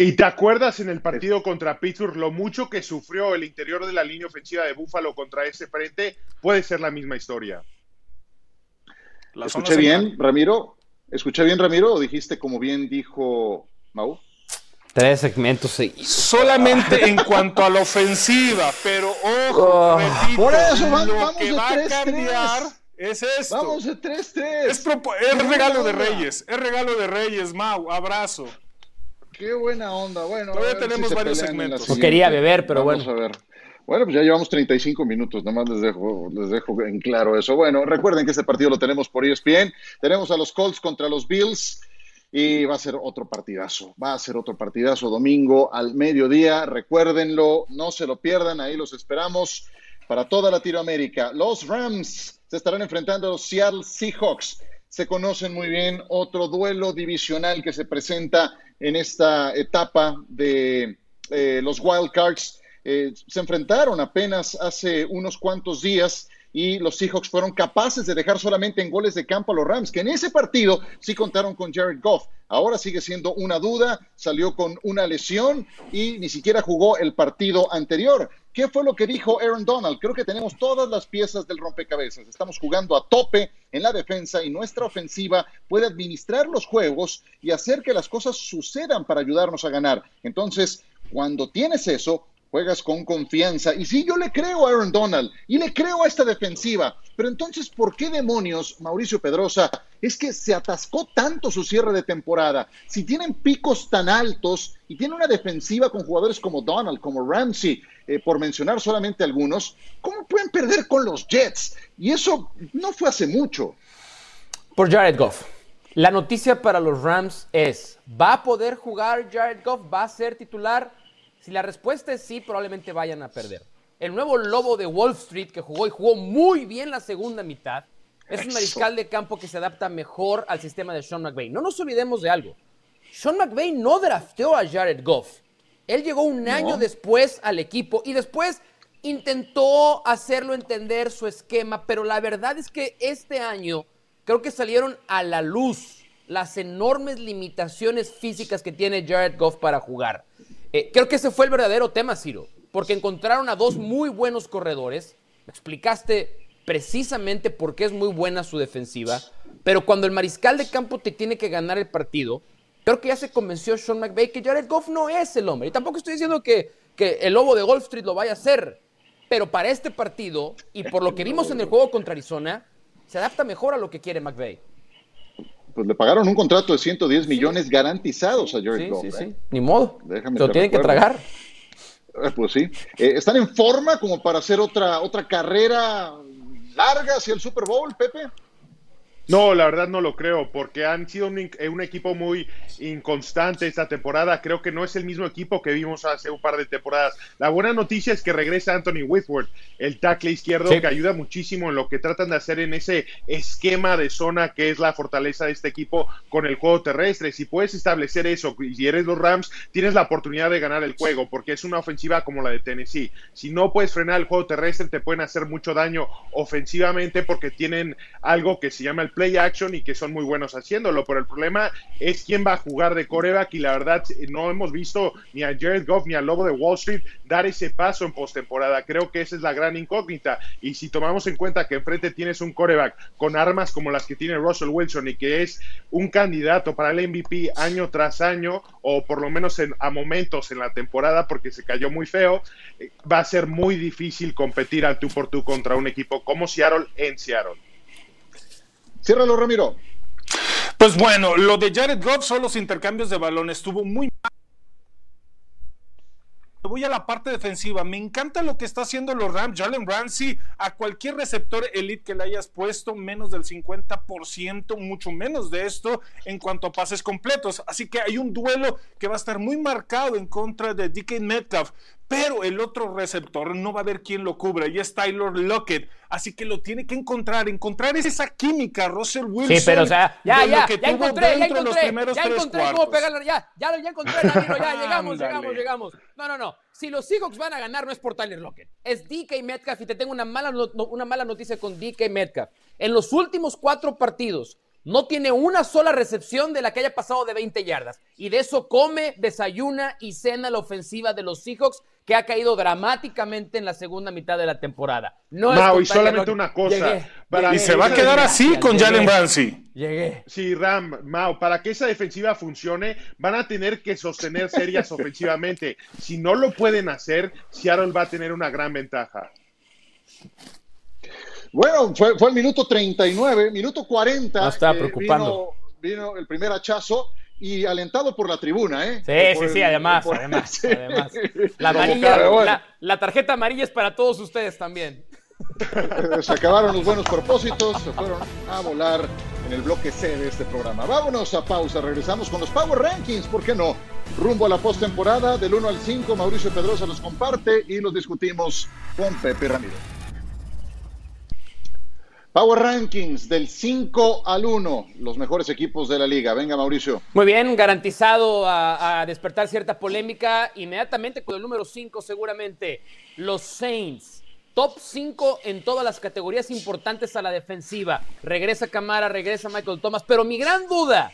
¿Y te acuerdas en el partido contra Pittsburgh lo mucho que sufrió el interior de la línea ofensiva de Buffalo contra ese frente? Puede ser la misma historia. ¿Escuché bien, Ramiro? ¿Escuché bien, Ramiro, o dijiste como bien dijo Mau? Tres segmentos Solamente en cuanto a la ofensiva, pero ojo, oh, repito, por eso vamos, lo que va a cambiar es esto. Vamos de 3-3. Es, es regalo de Reyes, es regalo de Reyes, Mau, abrazo. Qué buena onda. Bueno, todavía tenemos varios segmentos. No quería beber, pero Vamos bueno. a ver. Bueno, pues ya llevamos 35 minutos, nomás les dejo, les dejo en claro eso. Bueno, recuerden que este partido lo tenemos por ESPN. Tenemos a los Colts contra los Bills y va a ser otro partidazo. Va a ser otro partidazo domingo al mediodía. Recuérdenlo, no se lo pierdan, ahí los esperamos para toda Latinoamérica. Los Rams se estarán enfrentando a los Seattle Seahawks. Se conocen muy bien, otro duelo divisional que se presenta en esta etapa de eh, los Wild Cards. Eh, se enfrentaron apenas hace unos cuantos días y los Seahawks fueron capaces de dejar solamente en goles de campo a los Rams, que en ese partido sí contaron con Jared Goff. Ahora sigue siendo una duda, salió con una lesión y ni siquiera jugó el partido anterior. ¿Qué fue lo que dijo Aaron Donald? Creo que tenemos todas las piezas del rompecabezas. Estamos jugando a tope en la defensa y nuestra ofensiva puede administrar los juegos y hacer que las cosas sucedan para ayudarnos a ganar. Entonces, cuando tienes eso, juegas con confianza. Y sí, yo le creo a Aaron Donald y le creo a esta defensiva. Pero entonces, ¿por qué demonios, Mauricio Pedrosa, es que se atascó tanto su cierre de temporada? Si tienen picos tan altos y tienen una defensiva con jugadores como Donald, como Ramsey, eh, por mencionar solamente algunos, ¿cómo pueden perder con los Jets? Y eso no fue hace mucho. Por Jared Goff. La noticia para los Rams es, ¿va a poder jugar Jared Goff? ¿Va a ser titular? Si la respuesta es sí, probablemente vayan a perder. El nuevo lobo de Wall Street que jugó y jugó muy bien la segunda mitad es un mariscal de campo que se adapta mejor al sistema de Sean McVay. No nos olvidemos de algo. Sean McVay no drafteó a Jared Goff. Él llegó un año después al equipo y después intentó hacerlo entender su esquema, pero la verdad es que este año creo que salieron a la luz las enormes limitaciones físicas que tiene Jared Goff para jugar. Eh, creo que ese fue el verdadero tema, Ciro, porque encontraron a dos muy buenos corredores. Explicaste precisamente por qué es muy buena su defensiva, pero cuando el mariscal de campo te tiene que ganar el partido, creo que ya se convenció Sean McVay que Jared Goff no es el hombre. Y tampoco estoy diciendo que, que el lobo de Golf Street lo vaya a hacer, pero para este partido y por lo que vimos en el juego contra Arizona, se adapta mejor a lo que quiere McVay pues le pagaron un contrato de 110 millones garantizados a Jared sí, Goff. Sí, ¿eh? sí, ni modo. Déjame Lo tienen que tragar. Eh, pues sí. Eh, ¿Están en forma como para hacer otra, otra carrera larga hacia el Super Bowl, Pepe? No, la verdad no lo creo, porque han sido un, eh, un, equipo muy inconstante esta temporada. Creo que no es el mismo equipo que vimos hace un par de temporadas. La buena noticia es que regresa Anthony Whitworth, el tackle izquierdo, sí. que ayuda muchísimo en lo que tratan de hacer en ese esquema de zona que es la fortaleza de este equipo con el juego terrestre. Si puedes establecer eso y si eres los Rams, tienes la oportunidad de ganar el juego, porque es una ofensiva como la de Tennessee. Si no puedes frenar el juego terrestre, te pueden hacer mucho daño ofensivamente porque tienen algo que se llama el play action y que son muy buenos haciéndolo, pero el problema es quién va a jugar de coreback y la verdad no hemos visto ni a Jared Goff ni al Lobo de Wall Street dar ese paso en postemporada. Creo que esa es la gran incógnita y si tomamos en cuenta que enfrente tienes un coreback con armas como las que tiene Russell Wilson y que es un candidato para el MVP año tras año o por lo menos en, a momentos en la temporada porque se cayó muy feo, va a ser muy difícil competir al tú por tú contra un equipo como Seattle en Seattle. Ciérralo, Ramiro. Pues bueno, lo de Jared Goff son los intercambios de balón. Estuvo muy mal. Voy a la parte defensiva. Me encanta lo que está haciendo los Rams. Jalen Ramsey, a cualquier receptor elite que le hayas puesto, menos del 50%, mucho menos de esto en cuanto a pases completos. Así que hay un duelo que va a estar muy marcado en contra de DK Metcalf pero el otro receptor no va a haber quién lo cubra y es Tyler Lockett, así que lo tiene que encontrar, encontrar esa química, Russell Wilson. Sí, pero o sea, ya, ya, ya encontré, ya encontré, ya encontré cómo pegarla, ya, ya, ya encontré, ya, llegamos, llegamos, llegamos. No, no, no, si los Seahawks van a ganar no es por Tyler Lockett, es DK Metcalf y te tengo una mala, una mala noticia con DK Metcalf. En los últimos cuatro partidos, no tiene una sola recepción de la que haya pasado de 20 yardas. Y de eso come, desayuna y cena la ofensiva de los Seahawks, que ha caído dramáticamente en la segunda mitad de la temporada. No Mau, y solamente una cosa. Llegué, para y se va a quedar así con Jalen Ramsey. Llegué. Sí, Ram, Mau, para que esa defensiva funcione, van a tener que sostener serias ofensivamente. Si no lo pueden hacer, Seattle va a tener una gran ventaja. Bueno, fue, fue el minuto 39, minuto 40. No estaba preocupando. Eh, vino, vino, el primer hachazo y alentado por la tribuna, ¿eh? Sí, sí, sí, además, además, además. La, la, tarjeta amarilla es para todos ustedes también. Se acabaron los buenos propósitos, se fueron a volar en el bloque C de este programa. Vámonos a pausa, regresamos con los Power Rankings, ¿por qué no? Rumbo a la postemporada, del 1 al 5, Mauricio Pedrosa los comparte y los discutimos con Pepe Ramírez. Power Rankings del 5 al 1, los mejores equipos de la liga. Venga, Mauricio. Muy bien, garantizado a, despertar cierta polémica. Inmediatamente con el número 5, seguramente, los Saints. Top 5 en todas las categorías importantes a la defensiva. Regresa Camara, regresa Michael Thomas. Pero mi gran duda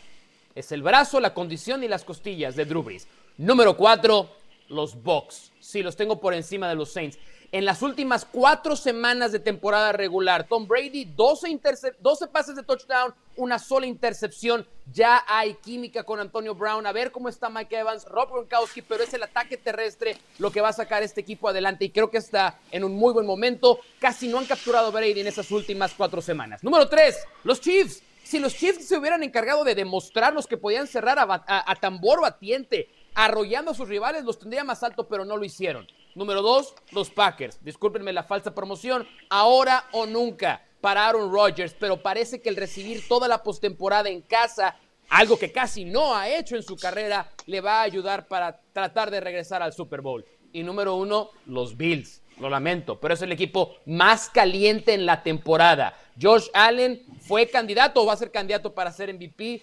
es el brazo, la condición y las costillas de Drew Brees. Número 4, los Bucks. Sí, los tengo por encima de los Saints en las últimas cuatro semanas de temporada regular. Tom Brady, 12, 12, pases de touchdown, una sola intercepción. Ya hay química con Antonio Brown. A ver cómo está Mike Evans, Rob Gronkowski, pero es el ataque terrestre lo que va a sacar este equipo adelante y creo que está en un muy buen momento. Casi no han capturado a Brady en esas últimas cuatro semanas. Número tres, los Chiefs. Si los Chiefs se hubieran encargado de demostrarnos que podían cerrar a, a tambor batiente, arrollando a sus rivales, los tendría más alto, pero no lo hicieron. Número dos, los Packers. Discúlpenme la falsa promoción. Ahora o nunca para Aaron Rodgers, pero parece que el recibir toda la postemporada en casa, algo que casi no ha hecho en su carrera, le va a ayudar para tratar de regresar al Super Bowl. Y número uno, los Bills. Lo lamento, pero es el equipo más caliente en la temporada. Josh Allen fue candidato o va a ser candidato para ser MVP.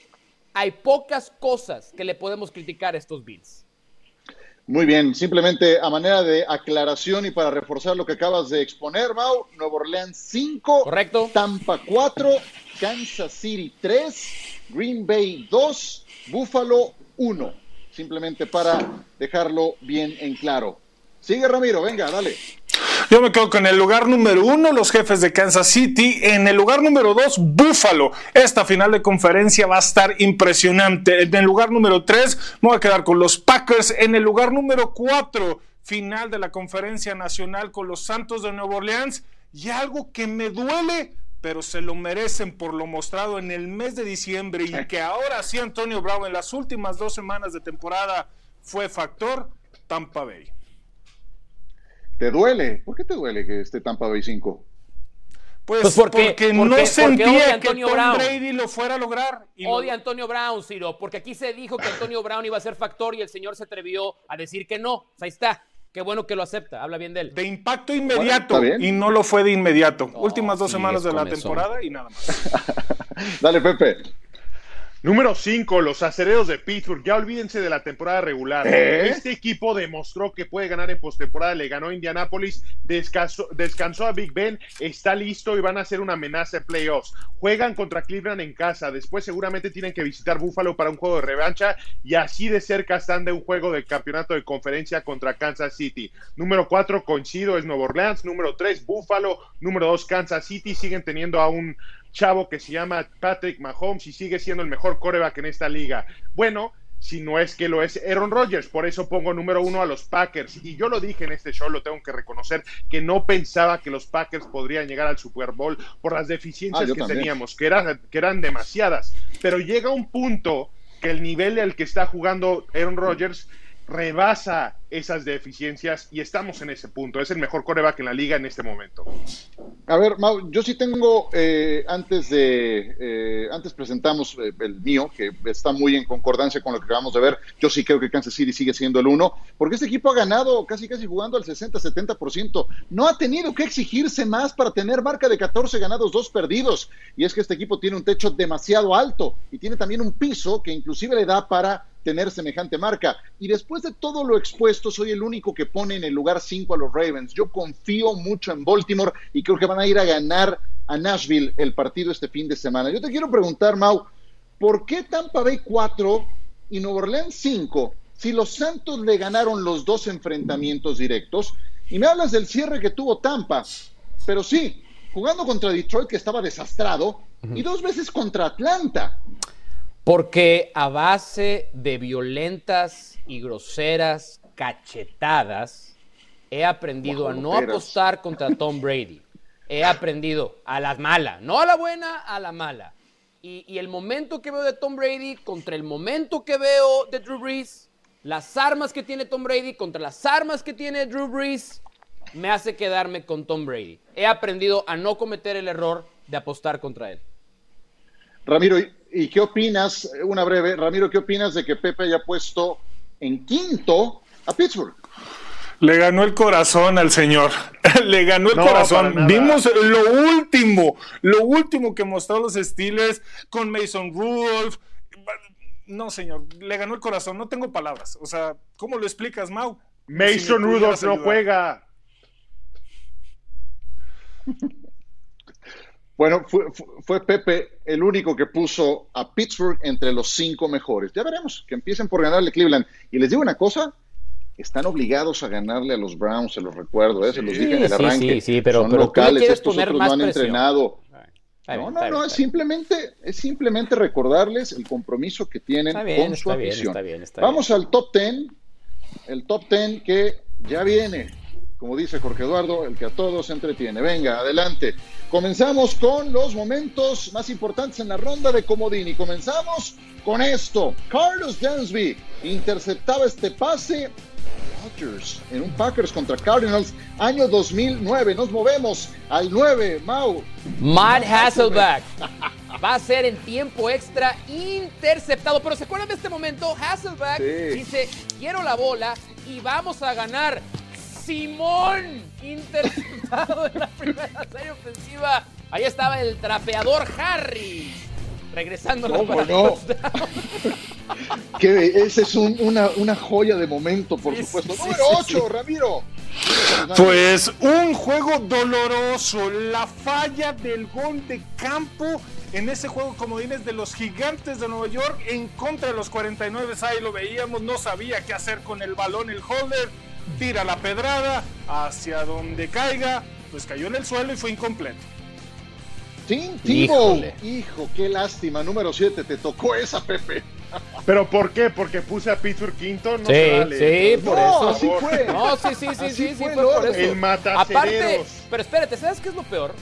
Hay pocas cosas que le podemos criticar a estos Bills. Muy bien, simplemente a manera de aclaración y para reforzar lo que acabas de exponer, Mau, Nuevo Orleans 5, correcto. Tampa 4, Kansas City 3, Green Bay 2, Buffalo 1. Simplemente para dejarlo bien en claro. Sigue Ramiro, venga, dale. Yo me quedo con el lugar número uno, los jefes de Kansas City. En el lugar número dos, Buffalo. Esta final de conferencia va a estar impresionante. En el lugar número tres, me voy a quedar con los Packers. En el lugar número cuatro, final de la conferencia nacional con los Santos de Nueva Orleans. Y algo que me duele, pero se lo merecen por lo mostrado en el mes de diciembre y que ahora sí Antonio Brown en las últimas dos semanas de temporada fue factor, Tampa Bay. ¿Te duele? ¿Por qué te duele que esté Tampa Bay 5? Pues, pues porque, no sentía que Tom Brady lo fuera a lograr. Y odia a Antonio Brown, Ciro, porque aquí se dijo que Antonio Brown iba a ser factor y el señor se atrevió a decir que no. ahí está. Qué bueno que lo acepta, habla bien de él. De impacto inmediato y no lo fue de inmediato. Últimas dos semanas de la temporada y nada más. Dale, Pepe. Número 5, los acereros de Pittsburgh. Ya olvídense de la temporada regular. ¿Eh? Este equipo demostró que puede ganar en postemporada. Le ganó a Indianapolis, descansó, descansó, a Big Ben, está listo y van a ser una amenaza en playoffs. Juegan contra Cleveland en casa. Después seguramente tienen que visitar Buffalo para un juego de revancha. Y así de cerca están de un juego de campeonato de conferencia contra Kansas City. Número 4, coincido, es Nueva Orleans. Número 3, Buffalo. Número 2, Kansas City. Siguen teniendo a un chavo que se llama Patrick Mahomes y sigue siendo el mejor coreback en esta liga. Bueno, si no es que lo es Aaron Rodgers. Por eso pongo número uno a los Packers. Y yo lo dije en este show, lo tengo que reconocer, que no pensaba que los Packers podrían llegar al Super Bowl por las deficiencias ah, que teníamos, que eran, que eran demasiadas. Pero llega un punto que el nivel al que está jugando Aaron Rodgers rebasa esas deficiencias y estamos en ese punto. Es el mejor coreback en la liga en este momento. A ver, Mau, yo sí tengo, eh, antes de, eh, antes presentamos eh, el mío, que está muy en concordancia con lo que acabamos de ver. Yo sí creo que Kansas City sigue siendo el uno, porque este equipo ha ganado casi casi jugando al 60-70%. No ha tenido que exigirse más para tener marca de 14 ganados, 2 perdidos. Y es que este equipo tiene un techo demasiado alto y tiene también un piso que inclusive le da para tener semejante marca. Y después de todo lo expuesto, soy el único que pone en el lugar 5 a los Ravens. Yo confío mucho en Baltimore y creo que van a ir a ganar a Nashville el partido este fin de semana. Yo te quiero preguntar, Mau, ¿por qué Tampa Bay 4 y Nueva Orleans 5 si los Santos le ganaron los dos enfrentamientos directos? Y me hablas del cierre que tuvo Tampa, pero sí, jugando contra Detroit que estaba desastrado y dos veces contra Atlanta. Porque a base de violentas y groseras cachetadas, he aprendido a no apostar contra Tom Brady. He aprendido a la mala, no a la buena, a la mala. Y, el momento que veo de Tom Brady contra el momento que veo de Drew Brees, las armas que tiene Tom Brady contra las armas que tiene Drew Brees, me hace quedarme con Tom Brady. He aprendido a no cometer el error de apostar contra él. Ramiro, ¿y qué opinas? Una breve, Ramiro, ¿qué opinas de que Pepe haya puesto en quinto a Pittsburgh? Le ganó el corazón al señor. Le ganó el corazón. Vimos lo último, lo último que mostró los Steelers con Mason Rudolph. No, señor, le ganó el corazón. No tengo palabras. O sea, ¿cómo lo explicas, Mau? Mason Rudolph no juega. Bueno, fue, Pepe el único que puso a Pittsburgh entre los cinco mejores. Ya veremos, que empiecen por ganarle Cleveland. Y les digo una cosa, están obligados a ganarle a los Browns, se los recuerdo, ¿eh? se los dije en el arranque. Sí, sí, pero, Son locales, estos otros no han entrenado. no, no, no, es simplemente, es simplemente recordarles el compromiso que tienen con su afición. Vamos al top ten, el top ten que ya viene, como dice Jorge Eduardo, el que a todos entretiene. Venga, adelante. Comenzamos con los momentos más importantes en la ronda de Comodini. Comenzamos con esto. Carlos Dansby interceptaba este pase en un Packers contra Cardinals, año 2009. Nos movemos al 9, Mau. Matt Hasselback. Va a ser en tiempo extra interceptado. Pero ¿se acuerdan de este momento? Hasselback dice, quiero la bola y vamos a ganar. Simón interceptado en la primera serie ofensiva. Ahí estaba el trapeador Harry regresando ¿Cómo no? que esa es una, una, joya de momento, por supuesto. Número 8, Ramiro. Pues un juego doloroso, la falla del gol de campo en ese juego comodines de los gigantes de Nueva York en contra de los 49, ahí lo veíamos, no sabía qué hacer con el balón el holder, tira la pedrada hacia donde caiga, pues cayó en el suelo y fue incompleto. Tim Hijo, qué lástima. Número 7, te tocó esa, Pepe. ¿Pero por qué? ¿Porque puse a Pittsburgh quinto? No sí, sí, por eso. Así fue. No, sí, sí, sí, sí, sí, fue por eso. El Aparte, pero espérate, ¿sabes qué es lo peor?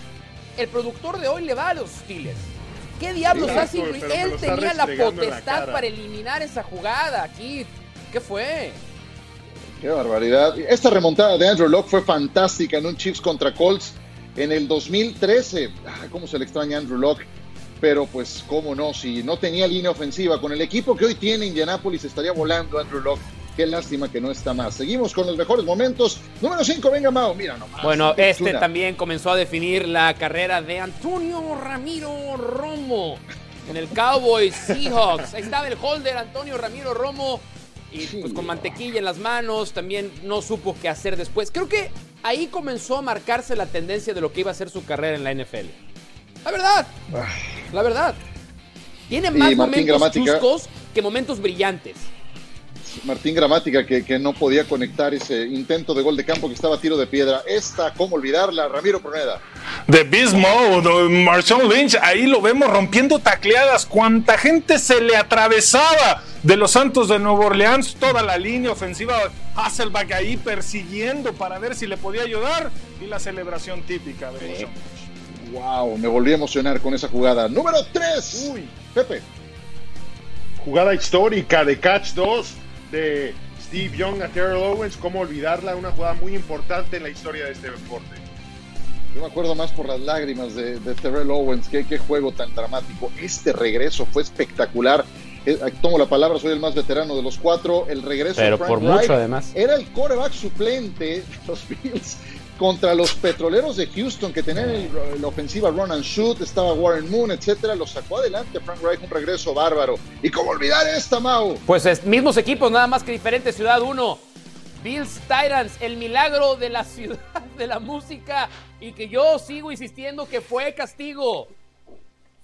El productor de hoy le va a los Steelers. ¿Qué diablos hace? Él tenía la potestad para eliminar esa jugada aquí. ¿Qué fue? Qué barbaridad. Esta remontada de Andrew Locke fue fantástica en un Chiefs contra Colts en el 2013. ¿Cómo se le extraña Andrew Locke? Pero pues, cómo no, si no tenía línea ofensiva con el equipo que hoy tiene Indianapolis, estaría volando Andrew Locke. Qué lástima que no está más. Seguimos con los mejores momentos. Número 5, venga Mao, mira nomás. Bueno, este también comenzó a definir la carrera de Antonio Ramiro Romo en el Cowboys Seahawks. Ahí estaba el holder Antonio Ramiro Romo y pues con mantequilla en las manos, también no supo qué hacer después. Creo que ahí comenzó a marcarse la tendencia de lo que iba a ser su carrera en la NFL. La verdad, la verdad. Tiene más momentos chuscos que momentos brillantes. Martín Gramática que, que, no podía conectar ese intento de gol de campo que estaba a tiro de piedra. Esta, ¿cómo olvidarla? Ramiro Proneda. De Beast Mode, Marshall Lynch, ahí lo vemos rompiendo tacleadas. Cuánta gente se le atravesaba de los Santos de Nueva Orleans, toda la línea ofensiva. Hasselback ahí persiguiendo para ver si le podía ayudar. Y la celebración típica de Wow, me volví a emocionar con esa jugada. Número 3. Uy, Pepe. Jugada histórica de Catch 2 de Steve Young a Terrell Owens, cómo olvidarla, una jugada muy importante en la historia de este deporte. Yo me acuerdo más por las lágrimas de, Terrell Owens, qué, qué juego tan dramático. Este regreso fue espectacular. Eh, tomo la palabra, soy el más veterano de los cuatro. El regreso de Frank por mucho además. Era el coreback suplente de los Bills contra los petroleros de Houston que tenían la ofensiva run and shoot, estaba Warren Moon, etcétera, lo sacó adelante Frank Reich, un regreso bárbaro. ¿Y cómo olvidar esta, Mau? Pues es, mismos equipos, nada más que diferente, Ciudad 1. Bills Titans, el milagro de la ciudad de la música y que yo sigo insistiendo que fue castigo.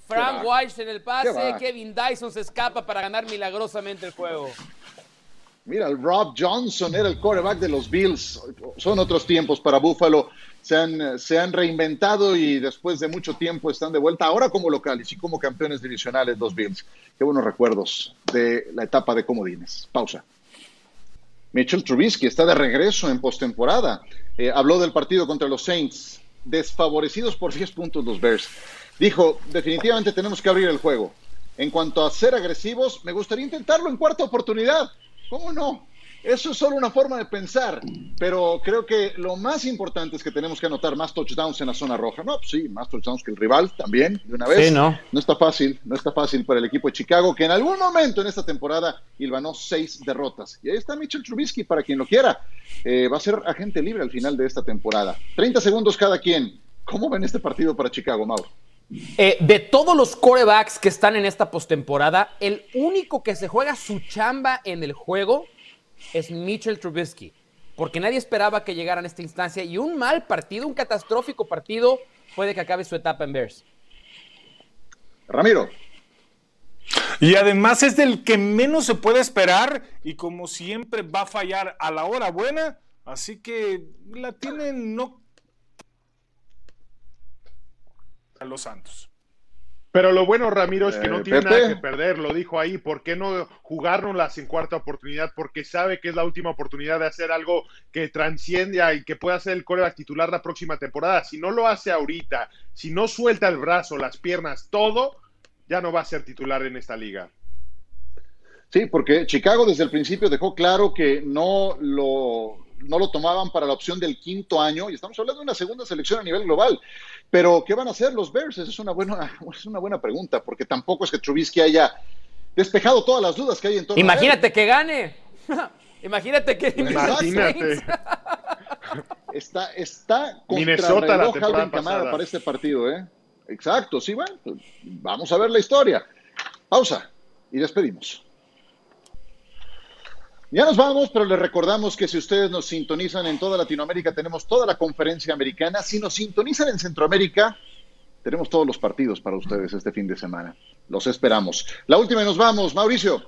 Frank White en el pase, Kevin Dyson se escapa para ganar milagrosamente el juego. Mira, el Rob Johnson era el quarterback de los Bills. Son otros tiempos para Buffalo. Se han, reinventado y después de mucho tiempo están de vuelta ahora como locales y como campeones divisionales los Bills. Qué buenos recuerdos de la etapa de comodines. Pausa. Mitchell Trubisky está de regreso en postemporada. Eh, habló del partido contra los Saints. Desfavorecidos por 10 puntos los Bears. dijo, definitivamente tenemos que abrir el juego. En cuanto a ser agresivos, me gustaría intentarlo en cuarta oportunidad. ¿Cómo no? Eso es solo una forma de pensar, pero creo que lo más importante es que tenemos que anotar más touchdowns en la zona roja. No, pues sí, más touchdowns que el rival también, de una vez. no. no está fácil, no está fácil para el equipo de Chicago, que en algún momento en esta temporada ilvanó seis derrotas. Y ahí está Mitchell Trubisky, para quien lo quiera. Eh, va a ser agente libre al final de esta temporada. 30 segundos cada quien. ¿Cómo ven este partido para Chicago, Mauro? Eh, de todos los corebacks que están en esta postemporada, el único que se juega su chamba en el juego es Mitchell Trubisky, porque nadie esperaba que llegaran a esta instancia y un mal partido, un catastrófico partido, puede que acabe su etapa en Bears. Ramiro. Y además es del que menos se puede esperar y como siempre va a fallar a la hora buena, así que la tienen no a los Santos. Pero lo bueno, Ramiro, es que no eh, tiene nada que perder, lo dijo ahí. ¿Por qué no jugárnoslas en cuarta oportunidad? Porque sabe que es la última oportunidad de hacer algo que transcienda y que pueda ser el coreback titular la próxima temporada. Si no lo hace ahorita, si no suelta el brazo, las piernas, todo, ya no va a ser titular en esta liga. Sí, porque Chicago desde el principio dejó claro que no lo no lo tomaban para la opción del quinto año, y estamos hablando de una segunda selección a nivel global. Pero, ¿qué van a hacer los Bears? Esa es una buena, es una buena pregunta, porque tampoco es que Trubisky haya despejado todas las dudas que hay en todo Imagínate que gane. Imagínate que Imagínate. está, está contra Minnesota la temporada para este partido, ¿eh? Exacto, sí, bueno, pues, vamos a ver la historia. Pausa y despedimos. Ya nos vamos, pero les recordamos que si ustedes nos sintonizan en toda Latinoamérica, tenemos toda la conferencia americana. Si nos sintonizan en Centroamérica, tenemos todos los partidos para ustedes este fin de semana. Los esperamos. La última y nos vamos, Mauricio.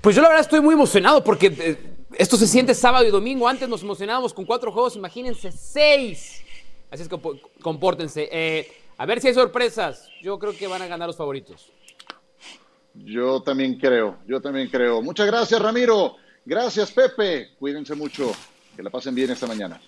Pues yo la verdad estoy muy emocionado porque eh, esto se siente sábado y domingo. Antes nos emocionábamos con cuatro juegos, imagínense seis. Así es que compórtense. Eh, a ver si hay sorpresas. Yo creo que van a ganar los favoritos. Yo también creo, yo también creo. Muchas gracias, Ramiro. Gracias, Pepe. Cuídense mucho. Que la pasen bien esta mañana.